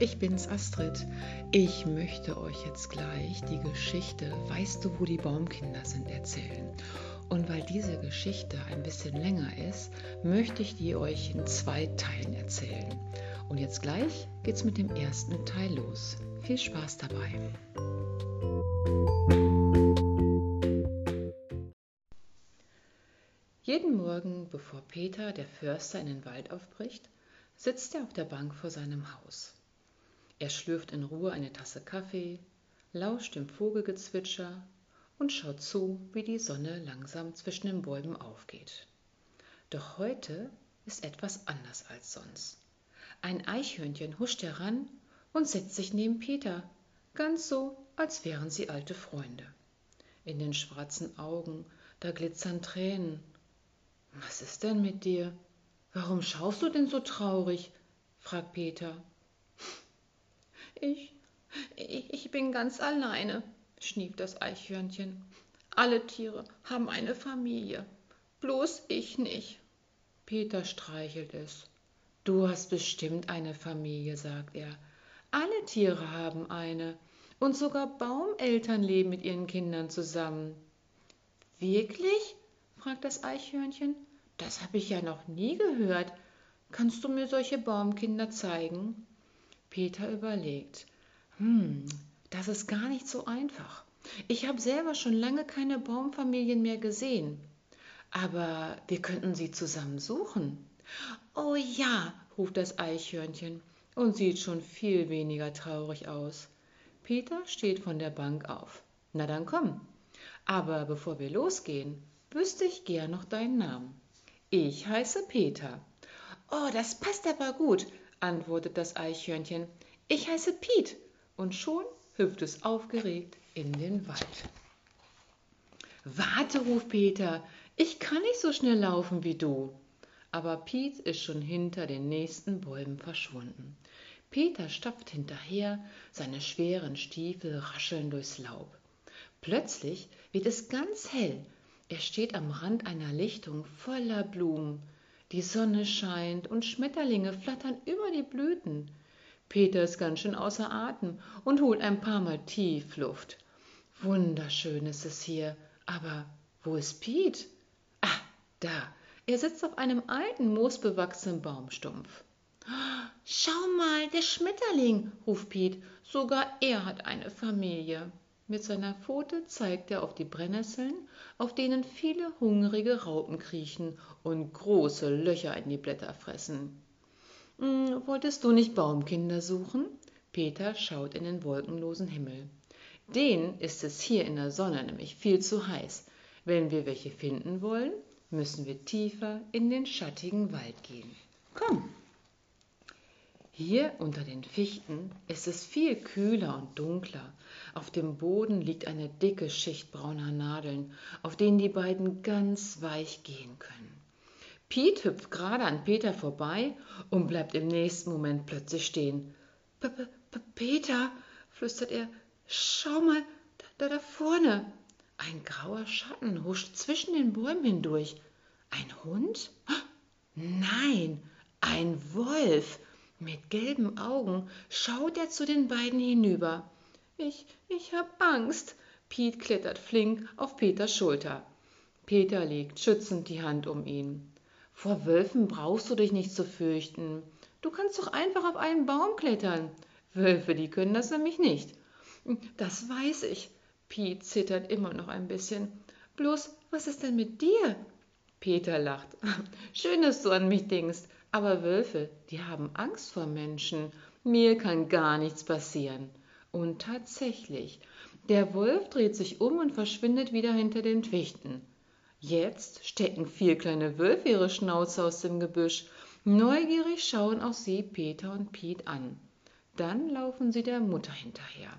ich bin's Astrid. Ich möchte euch jetzt gleich die Geschichte Weißt du, wo die Baumkinder sind erzählen. Und weil diese Geschichte ein bisschen länger ist, möchte ich die euch in zwei Teilen erzählen. Und jetzt gleich geht's mit dem ersten Teil los. Viel Spaß dabei. Jeden Morgen, bevor Peter, der Förster, in den Wald aufbricht, sitzt er auf der Bank vor seinem Haus. Er schlürft in Ruhe eine Tasse Kaffee, lauscht dem Vogelgezwitscher und schaut zu, wie die Sonne langsam zwischen den Bäumen aufgeht. Doch heute ist etwas anders als sonst. Ein Eichhörnchen huscht heran und setzt sich neben Peter, ganz so, als wären sie alte Freunde. In den schwarzen Augen, da glitzern Tränen. Was ist denn mit dir? Warum schaust du denn so traurig? fragt Peter. Ich, ich, bin ganz alleine, schnieft das Eichhörnchen. Alle Tiere haben eine Familie, bloß ich nicht. Peter streichelt es. Du hast bestimmt eine Familie, sagt er. Alle Tiere haben eine, und sogar Baumeltern leben mit ihren Kindern zusammen. Wirklich? fragt das Eichhörnchen. Das habe ich ja noch nie gehört. Kannst du mir solche Baumkinder zeigen? Peter überlegt. Hm, das ist gar nicht so einfach. Ich habe selber schon lange keine Baumfamilien mehr gesehen. Aber wir könnten sie zusammen suchen. Oh ja, ruft das Eichhörnchen und sieht schon viel weniger traurig aus. Peter steht von der Bank auf. Na dann komm. Aber bevor wir losgehen, wüsste ich gern noch deinen Namen. Ich heiße Peter. Oh, das passt aber gut, antwortet das Eichhörnchen. Ich heiße Piet. Und schon hüpft es aufgeregt in den Wald. Warte, ruft Peter, ich kann nicht so schnell laufen wie du. Aber Piet ist schon hinter den nächsten Bäumen verschwunden. Peter stapft hinterher, seine schweren Stiefel rascheln durchs Laub. Plötzlich wird es ganz hell. Er steht am Rand einer Lichtung voller Blumen. Die Sonne scheint und Schmetterlinge flattern über die Blüten. Peter ist ganz schön außer Atem und holt ein paar Mal tief Luft. Wunderschön ist es hier, aber wo ist Piet? Ah, da, er sitzt auf einem alten, moosbewachsenen Baumstumpf. Schau mal, der Schmetterling, ruft Piet, sogar er hat eine Familie. Mit seiner Pfote zeigt er auf die Brennnesseln, auf denen viele hungrige Raupen kriechen und große Löcher in die Blätter fressen. Hm, wolltest du nicht Baumkinder suchen? Peter schaut in den wolkenlosen Himmel. Den ist es hier in der Sonne nämlich viel zu heiß. Wenn wir welche finden wollen, müssen wir tiefer in den schattigen Wald gehen. Komm! Hier unter den Fichten ist es viel kühler und dunkler. Auf dem Boden liegt eine dicke Schicht brauner Nadeln, auf denen die beiden ganz weich gehen können. Piet hüpft gerade an Peter vorbei und bleibt im nächsten Moment plötzlich stehen. P -p -p Peter, flüstert er, schau mal, da, da vorne. Ein grauer Schatten huscht zwischen den Bäumen hindurch. Ein Hund? Nein, ein Wolf. Mit gelben Augen schaut er zu den beiden hinüber. Ich, ich hab Angst. Piet klettert flink auf Peters Schulter. Peter legt schützend die Hand um ihn. Vor Wölfen brauchst du dich nicht zu fürchten. Du kannst doch einfach auf einen Baum klettern. Wölfe, die können das nämlich nicht. Das weiß ich. Piet zittert immer noch ein bisschen. Bloß, was ist denn mit dir? Peter lacht. Schön, dass du an mich denkst. Aber Wölfe, die haben Angst vor Menschen. Mir kann gar nichts passieren. Und tatsächlich, der Wolf dreht sich um und verschwindet wieder hinter den Fichten. Jetzt stecken vier kleine Wölfe ihre Schnauze aus dem Gebüsch. Neugierig schauen auch sie Peter und Piet an. Dann laufen sie der Mutter hinterher.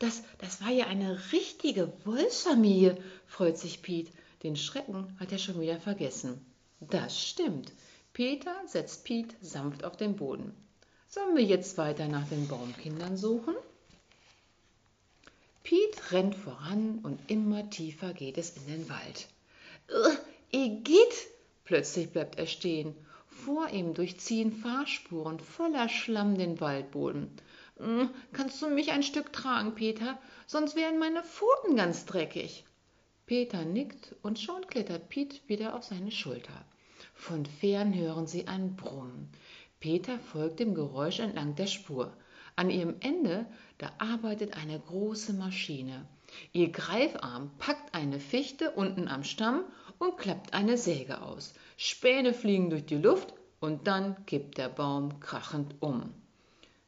Das, das war ja eine richtige Wolfsfamilie, freut sich Piet. Den Schrecken hat er schon wieder vergessen. Das stimmt. Peter setzt Piet sanft auf den Boden. Sollen wir jetzt weiter nach den Baumkindern suchen? Piet rennt voran und immer tiefer geht es in den Wald. Igitt! Plötzlich bleibt er stehen. Vor ihm durchziehen Fahrspuren voller Schlamm den Waldboden. Hm, kannst du mich ein Stück tragen, Peter? Sonst wären meine Pfoten ganz dreckig. Peter nickt und schon klettert Piet wieder auf seine Schulter. Von fern hören sie ein Brummen. Peter folgt dem Geräusch entlang der Spur. An ihrem Ende, da arbeitet eine große Maschine. Ihr Greifarm packt eine Fichte unten am Stamm und klappt eine Säge aus. Späne fliegen durch die Luft und dann kippt der Baum krachend um.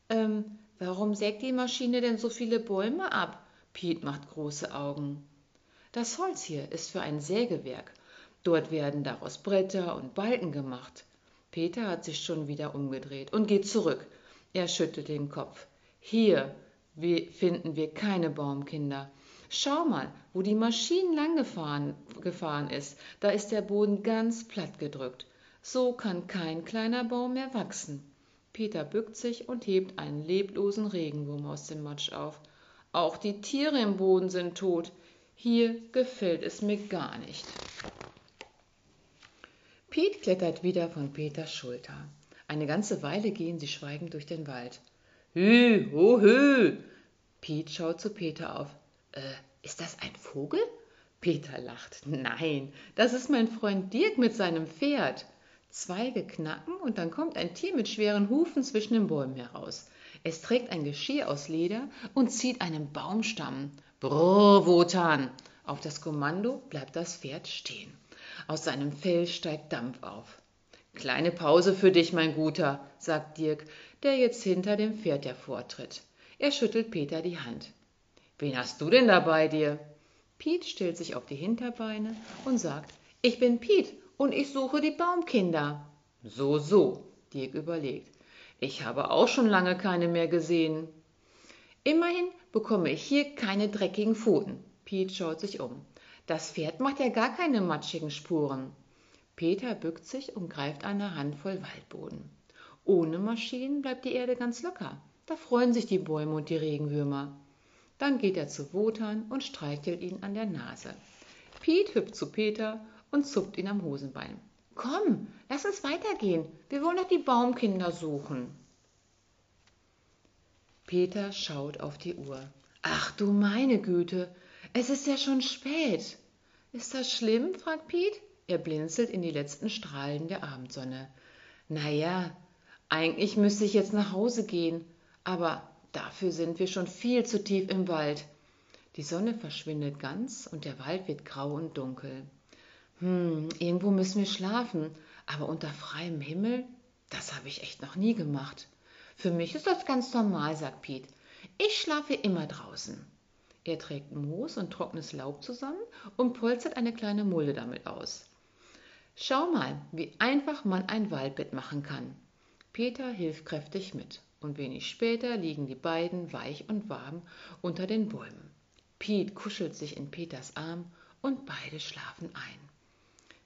Ähm, warum sägt die Maschine denn so viele Bäume ab? Piet macht große Augen. Das Holz hier ist für ein Sägewerk. Dort werden daraus Bretter und Balken gemacht. Peter hat sich schon wieder umgedreht und geht zurück. Er schüttelt den Kopf. Hier finden wir keine Baumkinder. Schau mal, wo die Maschine lang gefahren, gefahren ist. Da ist der Boden ganz platt gedrückt. So kann kein kleiner Baum mehr wachsen. Peter bückt sich und hebt einen leblosen Regenwurm aus dem Matsch auf. Auch die Tiere im Boden sind tot. Hier gefällt es mir gar nicht. Piet klettert wieder von Peters Schulter. Eine ganze Weile gehen sie schweigend durch den Wald. Hü, ho, hü! Piet schaut zu Peter auf. Äh, ist das ein Vogel? Peter lacht. Nein, das ist mein Freund Dirk mit seinem Pferd. Zweige knacken und dann kommt ein Tier mit schweren Hufen zwischen den Bäumen heraus. Es trägt ein Geschirr aus Leder und zieht einen Baumstamm. Brrr, Wotan! Auf das Kommando bleibt das Pferd stehen. Aus seinem Fell steigt Dampf auf. Kleine Pause für dich, mein Guter, sagt Dirk, der jetzt hinter dem Pferd hervortritt. Er schüttelt Peter die Hand. Wen hast du denn da bei dir? Piet stellt sich auf die Hinterbeine und sagt, ich bin Piet und ich suche die Baumkinder. So, so, Dirk überlegt. Ich habe auch schon lange keine mehr gesehen. Immerhin bekomme ich hier keine dreckigen Pfoten. Piet schaut sich um. Das Pferd macht ja gar keine matschigen Spuren. Peter bückt sich und greift eine Handvoll Waldboden. Ohne Maschinen bleibt die Erde ganz locker. Da freuen sich die Bäume und die Regenwürmer. Dann geht er zu Wotan und streichelt ihn an der Nase. Piet hüpft zu Peter und zupft ihn am Hosenbein. Komm, lass uns weitergehen. Wir wollen doch die Baumkinder suchen. Peter schaut auf die Uhr. Ach du meine Güte, es ist ja schon spät. Ist das schlimm? fragt Piet. Er blinzelt in die letzten Strahlen der Abendsonne. Na ja, eigentlich müsste ich jetzt nach Hause gehen, aber dafür sind wir schon viel zu tief im Wald. Die Sonne verschwindet ganz und der Wald wird grau und dunkel. Hm, irgendwo müssen wir schlafen, aber unter freiem Himmel, das habe ich echt noch nie gemacht. Für mich ist das ganz normal, sagt Piet. Ich schlafe immer draußen. Er trägt Moos und trockenes Laub zusammen und polstert eine kleine Mulde damit aus. Schau mal, wie einfach man ein Waldbett machen kann. Peter hilft kräftig mit und wenig später liegen die beiden weich und warm unter den Bäumen. Piet kuschelt sich in Peters Arm und beide schlafen ein.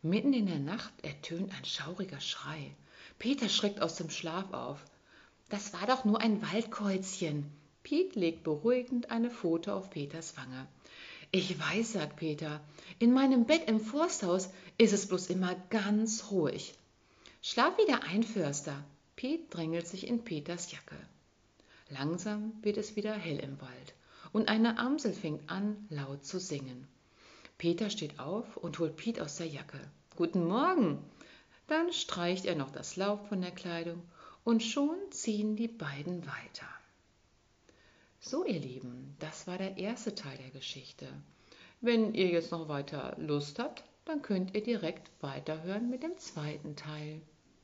Mitten in der Nacht ertönt ein schauriger Schrei. Peter schreckt aus dem Schlaf auf. Das war doch nur ein Waldkäuzchen. Piet legt beruhigend eine Pfote auf Peters Wange. Ich weiß, sagt Peter, in meinem Bett im Forsthaus ist es bloß immer ganz ruhig. Schlaf wieder ein, Förster. Piet drängelt sich in Peters Jacke. Langsam wird es wieder hell im Wald und eine Amsel fängt an, laut zu singen. Peter steht auf und holt Piet aus der Jacke. Guten Morgen! Dann streicht er noch das Laub von der Kleidung und schon ziehen die beiden weiter. So, ihr Lieben, das war der erste Teil der Geschichte. Wenn ihr jetzt noch weiter Lust habt, dann könnt ihr direkt weiterhören mit dem zweiten Teil.